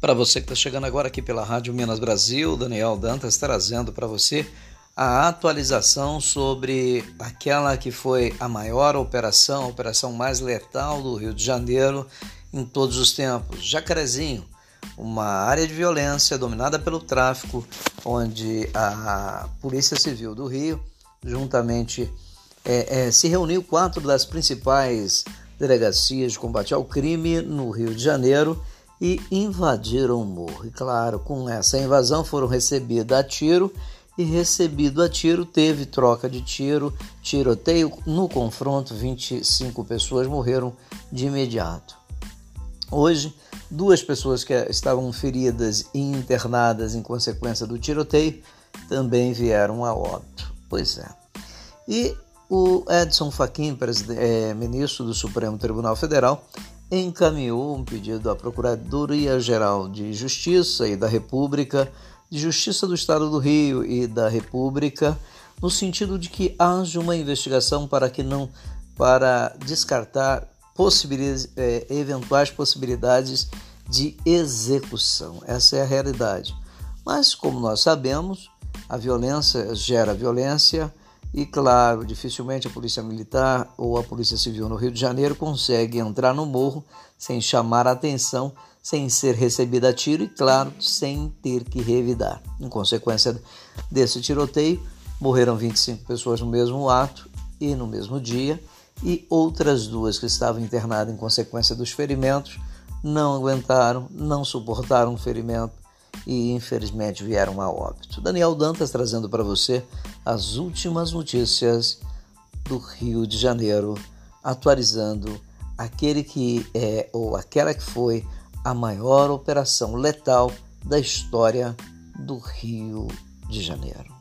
Para você que está chegando agora aqui pela Rádio Minas Brasil, Daniel Dantas trazendo para você a atualização sobre aquela que foi a maior operação, a operação mais letal do Rio de Janeiro em todos os tempos. Jacarezinho, uma área de violência dominada pelo tráfico, onde a Polícia Civil do Rio, juntamente, é, é, se reuniu quatro das principais delegacias de combate ao crime no Rio de Janeiro e invadiram o morro. E claro, com essa invasão foram recebidos a tiro e recebido a tiro teve troca de tiro, tiroteio. No confronto, 25 pessoas morreram de imediato. Hoje, duas pessoas que estavam feridas e internadas em consequência do tiroteio também vieram a óbito. Pois é. E o Edson Fachin, é, ministro do Supremo Tribunal Federal, encaminhou um pedido à Procuradoria-Geral de Justiça e da República, de Justiça do Estado do Rio e da República, no sentido de que haja uma investigação para que não para descartar possibilidades, é, eventuais possibilidades de execução. Essa é a realidade. Mas como nós sabemos, a violência gera violência e claro, dificilmente a Polícia Militar ou a Polícia Civil no Rio de Janeiro consegue entrar no morro sem chamar a atenção, sem ser recebida a tiro e, claro, sem ter que revidar. Em consequência desse tiroteio, morreram 25 pessoas no mesmo ato e no mesmo dia, e outras duas que estavam internadas em consequência dos ferimentos não aguentaram, não suportaram o ferimento e infelizmente vieram a óbito. Daniel Dantas trazendo para você as últimas notícias do Rio de Janeiro, atualizando aquele que é ou aquela que foi a maior operação letal da história do Rio de Janeiro.